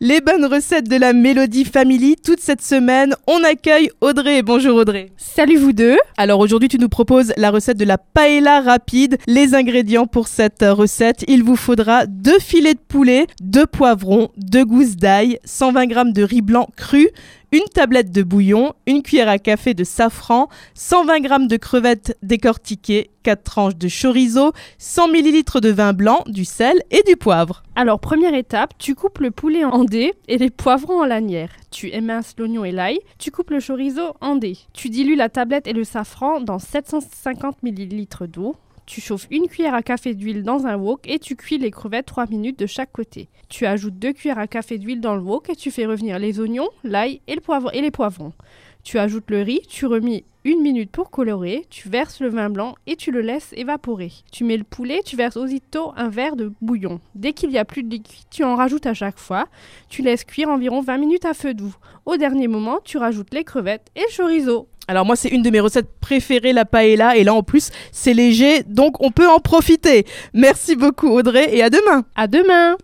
les bonnes recettes de la Mélodie Family. Toute cette semaine, on accueille Audrey. Bonjour Audrey. Salut vous deux. Alors aujourd'hui, tu nous proposes la recette de la paella rapide. Les ingrédients pour cette recette, il vous faudra deux filets de poulet, deux poivrons, deux gousses d'ail, 120 g de riz blanc cru, une tablette de bouillon, une cuillère à café de safran, 120 g de crevettes décortiquées, 4 tranches de chorizo, 100 ml de vin blanc, du sel et du poivre. Alors première étape, tu coupes le poulet en dés et les poivrons en lanières. Tu éminces l'oignon et l'ail, tu coupes le chorizo en dés. Tu dilues la tablette et le safran dans 750 ml d'eau. Tu chauffes une cuillère à café d'huile dans un wok et tu cuis les crevettes 3 minutes de chaque côté. Tu ajoutes 2 cuillères à café d'huile dans le wok et tu fais revenir les oignons, l'ail et, les poivrons. Tu ajoutes le riz, tu remis une minute pour colorer, tu verses le vin blanc et tu le laisses évaporer. Tu mets le poulet, tu verses aussitôt un verre de bouillon. Dès qu'il y a plus de liquide, tu en rajoutes à chaque fois. Tu laisses cuire environ 20 minutes à feu doux. Au dernier moment, tu rajoutes les crevettes et le chorizo. Alors moi c'est une de mes recettes préférées la paella et là en plus c'est léger donc on peut en profiter. Merci beaucoup Audrey et à demain. À demain.